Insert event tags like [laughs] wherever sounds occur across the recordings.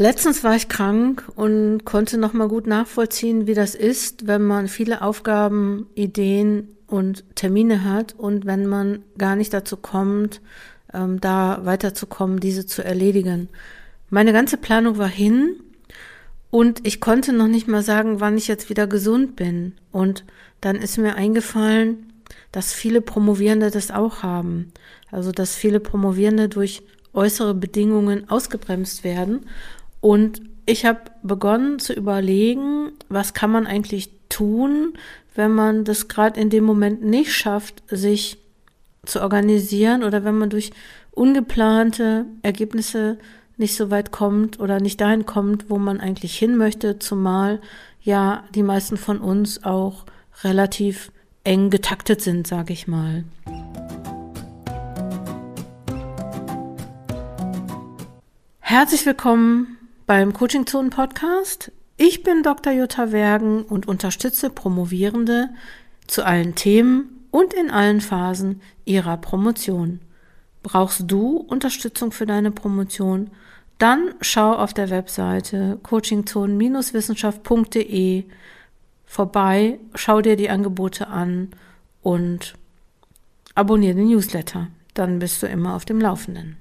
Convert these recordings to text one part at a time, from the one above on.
Letztens war ich krank und konnte noch mal gut nachvollziehen, wie das ist, wenn man viele Aufgaben, Ideen und Termine hat und wenn man gar nicht dazu kommt, ähm, da weiterzukommen, diese zu erledigen. Meine ganze Planung war hin und ich konnte noch nicht mal sagen, wann ich jetzt wieder gesund bin. Und dann ist mir eingefallen, dass viele Promovierende das auch haben. Also, dass viele Promovierende durch äußere Bedingungen ausgebremst werden. Und ich habe begonnen zu überlegen, was kann man eigentlich tun, wenn man das gerade in dem Moment nicht schafft, sich zu organisieren oder wenn man durch ungeplante Ergebnisse nicht so weit kommt oder nicht dahin kommt, wo man eigentlich hin möchte, zumal ja die meisten von uns auch relativ eng getaktet sind, sage ich mal. Herzlich willkommen beim Coaching Zone Podcast. Ich bin Dr. Jutta Wergen und unterstütze Promovierende zu allen Themen und in allen Phasen ihrer Promotion. Brauchst du Unterstützung für deine Promotion? Dann schau auf der Webseite coachingzone-wissenschaft.de vorbei, schau dir die Angebote an und abonniere den Newsletter. Dann bist du immer auf dem Laufenden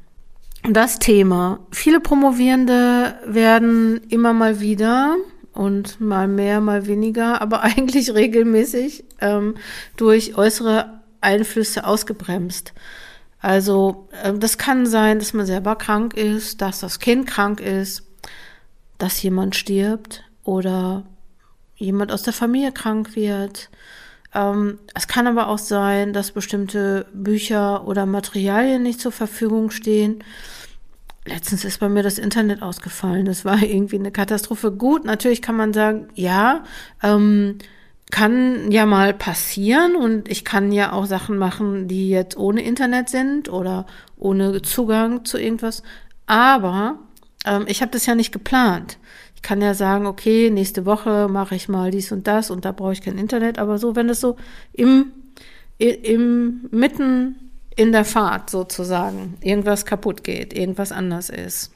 das Thema. Viele Promovierende werden immer mal wieder und mal mehr, mal weniger, aber [laughs] eigentlich regelmäßig ähm, durch äußere Einflüsse ausgebremst. Also äh, das kann sein, dass man selber krank ist, dass das Kind krank ist, dass jemand stirbt oder jemand aus der Familie krank wird. Ähm, es kann aber auch sein, dass bestimmte Bücher oder Materialien nicht zur Verfügung stehen. Letztens ist bei mir das Internet ausgefallen. Das war [laughs] irgendwie eine Katastrophe. Gut, natürlich kann man sagen, ja, ähm, kann ja mal passieren und ich kann ja auch Sachen machen, die jetzt ohne Internet sind oder ohne Zugang zu irgendwas. Aber ähm, ich habe das ja nicht geplant. Ich kann ja sagen, okay, nächste Woche mache ich mal dies und das und da brauche ich kein Internet. Aber so, wenn das so im, im mitten in der Fahrt sozusagen irgendwas kaputt geht, irgendwas anders ist.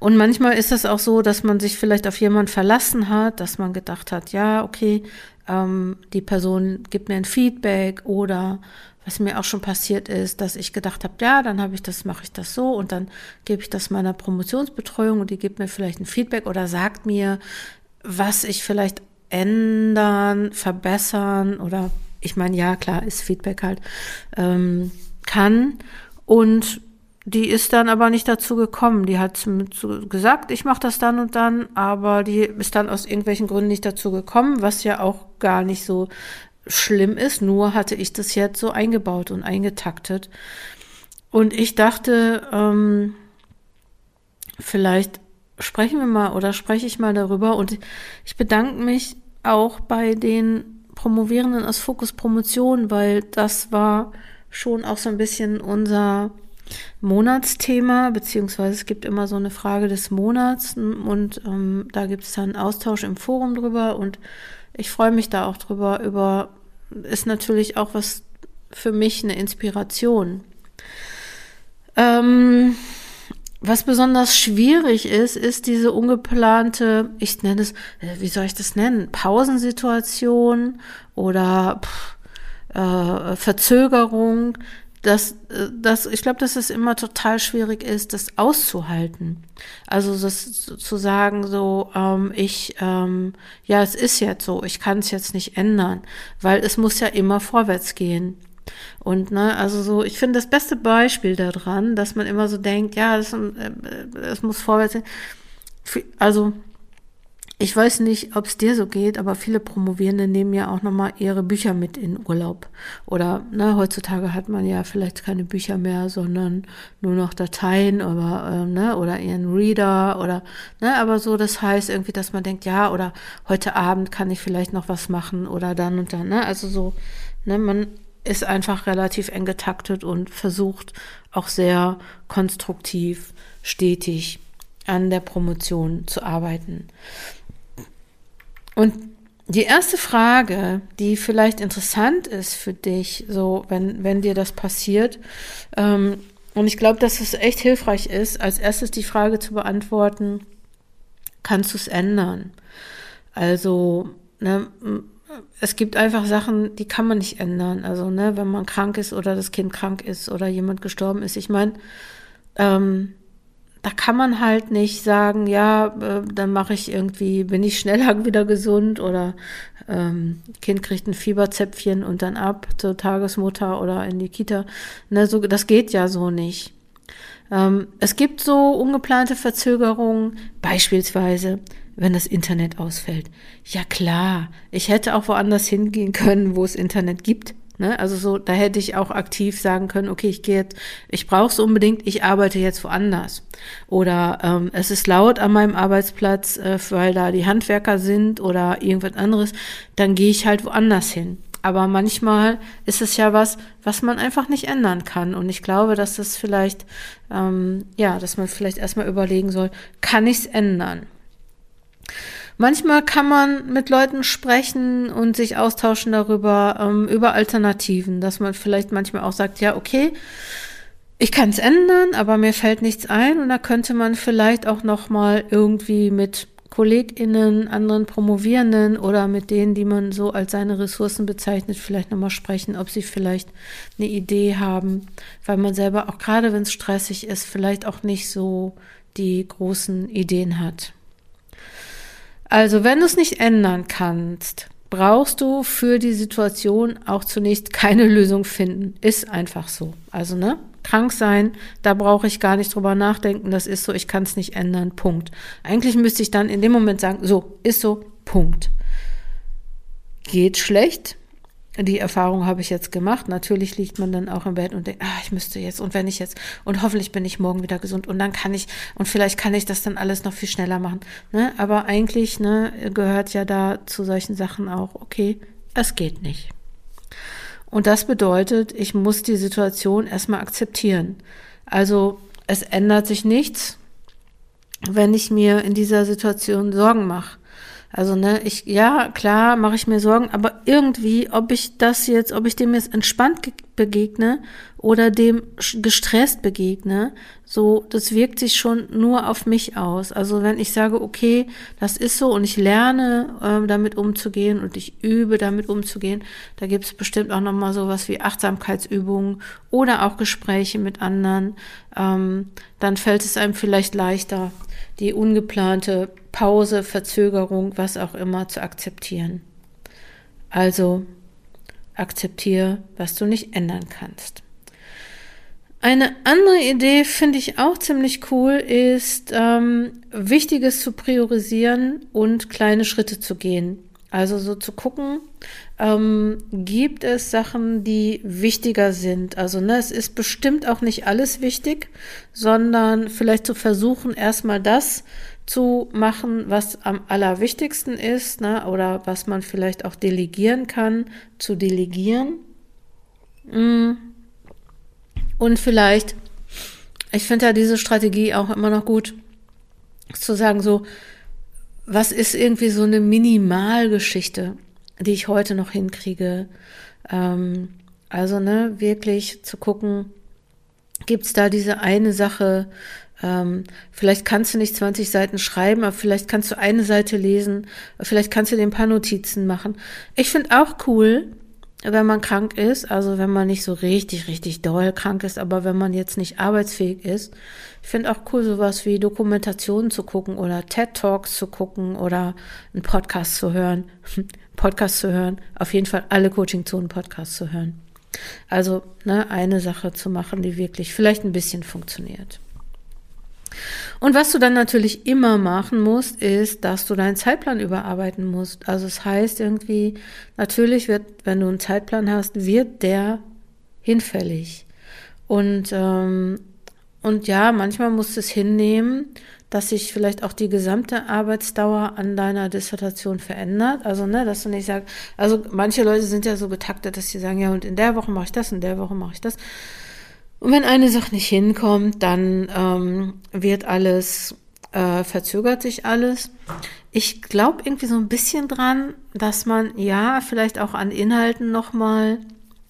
Und manchmal ist es auch so, dass man sich vielleicht auf jemanden verlassen hat, dass man gedacht hat, ja, okay, ähm, die Person gibt mir ein Feedback oder was mir auch schon passiert ist, dass ich gedacht habe, ja, dann habe ich das, mache ich das so und dann gebe ich das meiner Promotionsbetreuung und die gibt mir vielleicht ein Feedback oder sagt mir, was ich vielleicht ändern, verbessern oder ich meine, ja, klar, ist Feedback halt, ähm, kann. Und die ist dann aber nicht dazu gekommen. Die hat gesagt, ich mache das dann und dann, aber die ist dann aus irgendwelchen Gründen nicht dazu gekommen, was ja auch gar nicht so schlimm ist. Nur hatte ich das jetzt so eingebaut und eingetaktet. Und ich dachte, ähm, vielleicht sprechen wir mal oder spreche ich mal darüber. Und ich bedanke mich auch bei den Promovierenden aus Fokus Promotion, weil das war schon auch so ein bisschen unser Monatsthema, beziehungsweise es gibt immer so eine Frage des Monats und ähm, da gibt es dann Austausch im Forum drüber und ich freue mich da auch drüber. Über ist natürlich auch was für mich eine Inspiration. Ähm, was besonders schwierig ist, ist diese ungeplante, ich nenne es, äh, wie soll ich das nennen, Pausensituation oder pff, äh, Verzögerung. Das, äh, das, ich glaube, dass es immer total schwierig ist, das auszuhalten. Also das zu sagen, so, ähm, ich, ähm, ja, es ist jetzt so, ich kann es jetzt nicht ändern, weil es muss ja immer vorwärts gehen. Und ne, also so, ich finde das beste Beispiel daran, dass man immer so denkt, ja, das, äh, das muss vorwärts gehen. Also ich weiß nicht, ob es dir so geht, aber viele Promovierende nehmen ja auch nochmal ihre Bücher mit in Urlaub. Oder ne, heutzutage hat man ja vielleicht keine Bücher mehr, sondern nur noch Dateien oder, äh, ne, oder ihren Reader oder ne, aber so, das heißt irgendwie, dass man denkt, ja, oder heute Abend kann ich vielleicht noch was machen oder dann und dann, ne? Also so, ne, man ist einfach relativ eng getaktet und versucht auch sehr konstruktiv, stetig an der Promotion zu arbeiten. Und die erste Frage, die vielleicht interessant ist für dich, so wenn, wenn dir das passiert, ähm, Und ich glaube, dass es echt hilfreich ist, als erstes die Frage zu beantworten, kannst du es ändern? Also, ne, es gibt einfach Sachen, die kann man nicht ändern. Also, ne, wenn man krank ist oder das Kind krank ist oder jemand gestorben ist. Ich meine, ähm, da kann man halt nicht sagen, ja, äh, dann mache ich irgendwie, bin ich schneller [laughs] wieder gesund oder ähm, Kind kriegt ein Fieberzäpfchen und dann ab zur Tagesmutter oder in die Kita. Ne, so, das geht ja so nicht. Ähm, es gibt so ungeplante Verzögerungen, beispielsweise, wenn das Internet ausfällt. Ja klar, ich hätte auch woanders hingehen können, wo es Internet gibt. Ne? Also so, da hätte ich auch aktiv sagen können, okay, ich gehe jetzt, ich brauche es unbedingt, ich arbeite jetzt woanders. Oder ähm, es ist laut an meinem Arbeitsplatz, äh, weil da die Handwerker sind oder irgendwas anderes, dann gehe ich halt woanders hin. Aber manchmal ist es ja was, was man einfach nicht ändern kann. Und ich glaube, dass das vielleicht, ähm, ja, dass man vielleicht erstmal überlegen soll, kann ich es ändern? Manchmal kann man mit Leuten sprechen und sich austauschen darüber, ähm, über Alternativen, dass man vielleicht manchmal auch sagt, ja, okay, ich kann es ändern, aber mir fällt nichts ein und da könnte man vielleicht auch noch mal irgendwie mit KollegInnen, anderen Promovierenden oder mit denen, die man so als seine Ressourcen bezeichnet, vielleicht nochmal sprechen, ob sie vielleicht eine Idee haben, weil man selber auch gerade wenn es stressig ist, vielleicht auch nicht so die großen Ideen hat. Also, wenn du es nicht ändern kannst, brauchst du für die Situation auch zunächst keine [laughs] Lösung finden. Ist einfach so. Also, ne? Krank sein, da brauche ich gar nicht drüber nachdenken. Das ist so, ich kann es nicht ändern. Punkt. Eigentlich müsste ich dann in dem Moment sagen, so, ist so, Punkt. Geht schlecht, die Erfahrung habe ich jetzt gemacht. Natürlich liegt man dann auch im Bett und denkt, ah, ich müsste jetzt und wenn ich jetzt und hoffentlich bin ich morgen wieder gesund und dann kann ich und vielleicht kann ich das dann alles noch viel schneller machen. Ne? Aber eigentlich ne, gehört ja da zu solchen Sachen auch, okay, es geht nicht. Und das bedeutet, ich muss die Situation erstmal akzeptieren. Also es ändert sich nichts, wenn ich mir in dieser Situation Sorgen mache. Also, ne, ich, ja, klar, mache ich mir Sorgen, aber irgendwie, ob ich das jetzt, ob ich dem jetzt entspannt begegne oder dem gestresst begegne, so, das wirkt sich schon nur auf mich aus. Also, wenn ich sage, okay, das ist so und ich lerne, ähm, damit umzugehen und ich übe, damit umzugehen, da gibt es bestimmt auch nochmal sowas wie Achtsamkeitsübungen oder auch Gespräche mit anderen, ähm, dann fällt es einem vielleicht leichter, die ungeplante Pause, Verzögerung, was auch immer zu akzeptieren. Also akzeptiere, was du nicht ändern kannst. Eine andere Idee finde ich auch ziemlich cool, ist ähm, Wichtiges zu priorisieren und kleine Schritte zu gehen. Also so zu gucken, ähm, gibt es Sachen, die wichtiger sind. Also ne, es ist bestimmt auch nicht alles wichtig, sondern vielleicht zu versuchen, erstmal das zu machen, was am allerwichtigsten ist, ne, oder was man vielleicht auch delegieren kann, zu delegieren. Mm. Und vielleicht, ich finde ja diese Strategie auch immer noch gut, zu sagen so, was ist irgendwie so eine Minimalgeschichte, die ich heute noch hinkriege? Ähm, also, ne, wirklich zu gucken, gibt's da diese eine Sache, ähm, vielleicht kannst du nicht 20 Seiten schreiben, aber vielleicht kannst du eine Seite lesen, vielleicht kannst du dir ein paar Notizen machen. Ich finde auch cool, wenn man krank ist, also wenn man nicht so richtig, richtig doll krank ist, aber wenn man jetzt nicht arbeitsfähig ist. Ich finde auch cool, sowas wie Dokumentationen zu gucken oder TED Talks zu gucken oder einen Podcast zu hören. [laughs] Podcast zu hören, auf jeden Fall alle Coaching-Zonen-Podcasts zu hören. Also ne, eine Sache zu machen, die wirklich vielleicht ein bisschen funktioniert. Und was du dann natürlich immer machen musst, ist, dass du deinen Zeitplan überarbeiten musst. Also es das heißt irgendwie, natürlich wird, wenn du einen Zeitplan hast, wird der hinfällig. Und, ähm, und ja, manchmal musst du es hinnehmen, dass sich vielleicht auch die gesamte Arbeitsdauer an deiner Dissertation verändert. Also, ne, dass du nicht sagst, also manche Leute sind ja so getaktet, dass sie sagen, ja, und in der Woche mache ich das, in der Woche mache ich das. Und wenn eine Sache nicht hinkommt, dann ähm, wird alles, äh, verzögert sich alles. Ich glaube irgendwie so ein bisschen dran, dass man ja vielleicht auch an Inhalten nochmal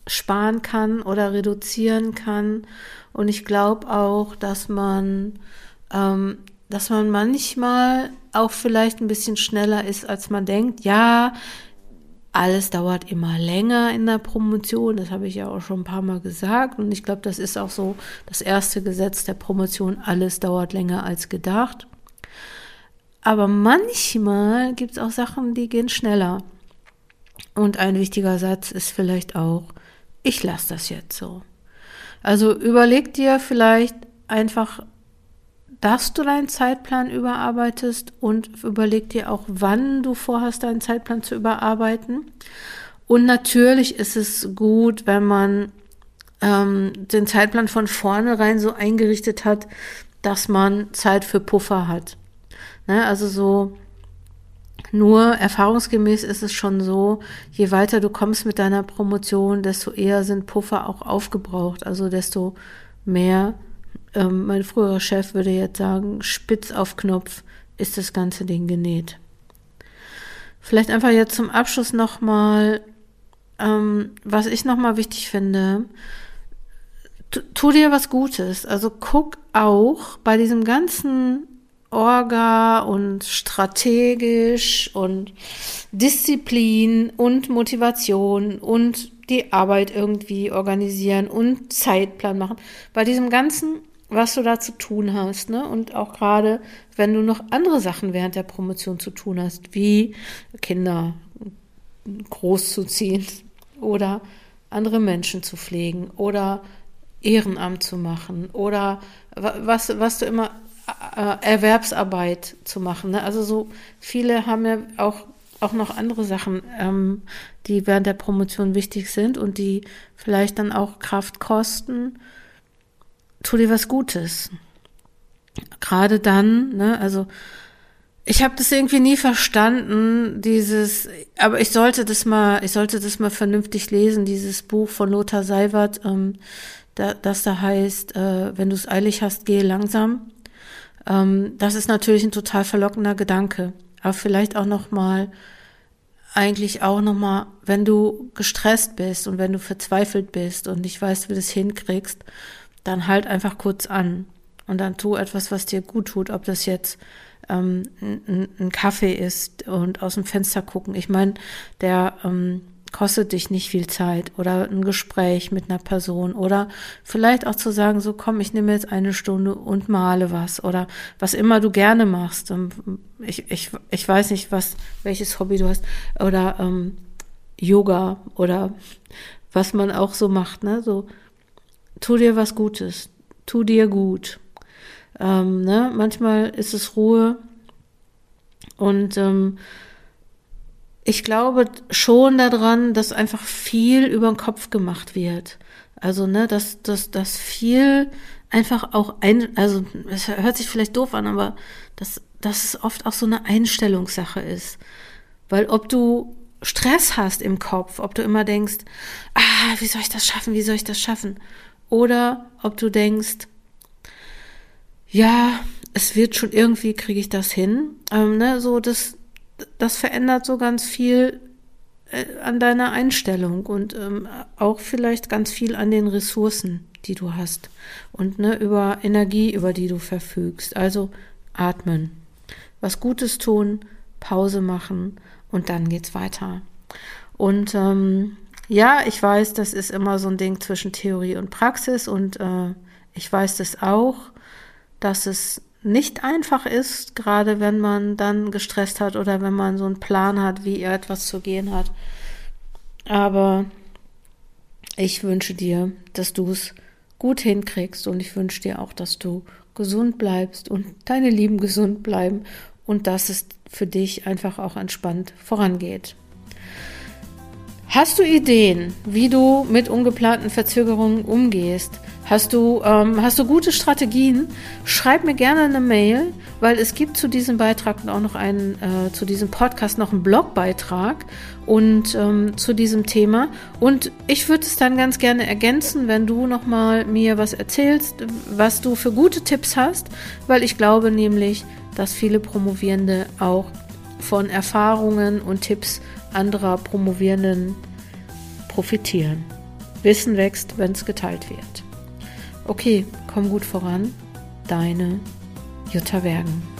sparen kann oder reduzieren kann. Und ich glaube auch, dass man, ähm, dass man manchmal auch vielleicht ein bisschen schneller ist, als man denkt. Ja, alles dauert immer länger in der Promotion, das habe ich ja auch schon ein paar Mal gesagt. Und ich glaube, das ist auch so das erste Gesetz der Promotion, alles dauert länger als gedacht. Aber manchmal gibt es auch Sachen, die gehen schneller. Und ein wichtiger Satz ist vielleicht auch, ich lasse das jetzt so. Also überleg dir vielleicht einfach, dass du deinen Zeitplan überarbeitest und überleg dir auch, wann du vorhast, deinen Zeitplan zu überarbeiten. Und natürlich ist es gut, wenn man ähm, den Zeitplan von vornherein so eingerichtet hat, dass man Zeit für Puffer hat. Ne? Also so, nur erfahrungsgemäß ist es schon so, je weiter du kommst mit deiner Promotion, desto eher sind Puffer auch aufgebraucht, also desto mehr, ähm, mein früherer Chef würde jetzt sagen, spitz auf Knopf ist das ganze Ding genäht. Vielleicht einfach jetzt zum Abschluss nochmal, ähm, was ich nochmal wichtig finde, tu, tu dir was Gutes. Also guck auch bei diesem ganzen Orga und strategisch und Disziplin und Motivation und die Arbeit irgendwie organisieren und Zeitplan machen. Bei diesem ganzen, was du da zu tun hast, ne? Und auch gerade, wenn du noch andere Sachen während der Promotion zu tun hast, wie Kinder großzuziehen oder andere Menschen zu pflegen oder Ehrenamt zu machen oder was, was du immer Erwerbsarbeit zu machen. Ne? Also so viele haben ja auch, auch noch andere Sachen, ähm, die während der Promotion wichtig sind und die vielleicht dann auch Kraft kosten. Tu dir was Gutes. Gerade dann, ne, also ich habe das irgendwie nie verstanden, dieses, aber ich sollte das mal, ich sollte das mal vernünftig lesen, dieses Buch von Lothar Seiwert, ähm, da, das da heißt, äh, wenn du es eilig hast, gehe langsam. Ähm, das ist natürlich ein total verlockender Gedanke. Aber vielleicht auch nochmal, eigentlich auch nochmal, wenn du gestresst bist und wenn du verzweifelt bist und nicht weißt, wie du das hinkriegst, dann halt einfach kurz an und dann tu etwas, was dir gut tut, ob das jetzt ähm, ein, ein Kaffee ist und aus dem Fenster gucken. Ich meine, der ähm, kostet dich nicht viel Zeit oder ein Gespräch mit einer Person oder vielleicht auch zu sagen, so komm, ich nehme jetzt eine Stunde und male was oder was immer du gerne machst. Ähm, ich, ich, ich weiß nicht, was, welches Hobby du hast oder ähm, Yoga oder was man auch so macht, ne? So, tu dir was Gutes, tu dir gut. Ähm, ne? Manchmal ist es Ruhe und ähm, ich glaube schon daran, dass einfach viel über den Kopf gemacht wird. Also, ne, dass, dass, dass viel einfach auch ein, also es hört sich vielleicht doof an, aber dass, dass es oft auch so eine Einstellungssache ist. Weil ob du Stress hast im Kopf, ob du immer denkst, ah, wie soll ich das schaffen, wie soll ich das schaffen? Oder ob du denkst, ja, es wird schon irgendwie, kriege ich das hin. Ähm, ne, so das, das verändert so ganz viel äh, an deiner Einstellung und ähm, auch vielleicht ganz viel an den Ressourcen, die du hast und ne, über Energie, über die du verfügst. Also atmen, was Gutes tun, Pause machen und dann geht's weiter. Und ähm, ja, ich weiß, das ist immer so ein Ding zwischen Theorie und Praxis und äh, ich weiß das auch, dass es nicht einfach ist, gerade wenn man dann gestresst hat oder wenn man so einen Plan hat, wie etwas zu gehen hat. Aber ich wünsche dir, dass du es gut hinkriegst und ich wünsche dir auch, dass du gesund bleibst und deine Lieben gesund bleiben und dass es für dich einfach auch entspannt vorangeht. Hast du Ideen, wie du mit ungeplanten Verzögerungen umgehst? Hast du, ähm, hast du gute Strategien? Schreib mir gerne eine Mail, weil es gibt zu diesem Beitrag auch noch einen, äh, zu diesem Podcast noch einen Blogbeitrag und ähm, zu diesem Thema. Und ich würde es dann ganz gerne ergänzen, wenn du nochmal mir was erzählst, was du für gute Tipps hast, weil ich glaube nämlich, dass viele Promovierende auch von Erfahrungen und Tipps anderer Promovierenden profitieren. Wissen wächst, wenn es geteilt wird. Okay, komm gut voran. Deine Jutta Wergen.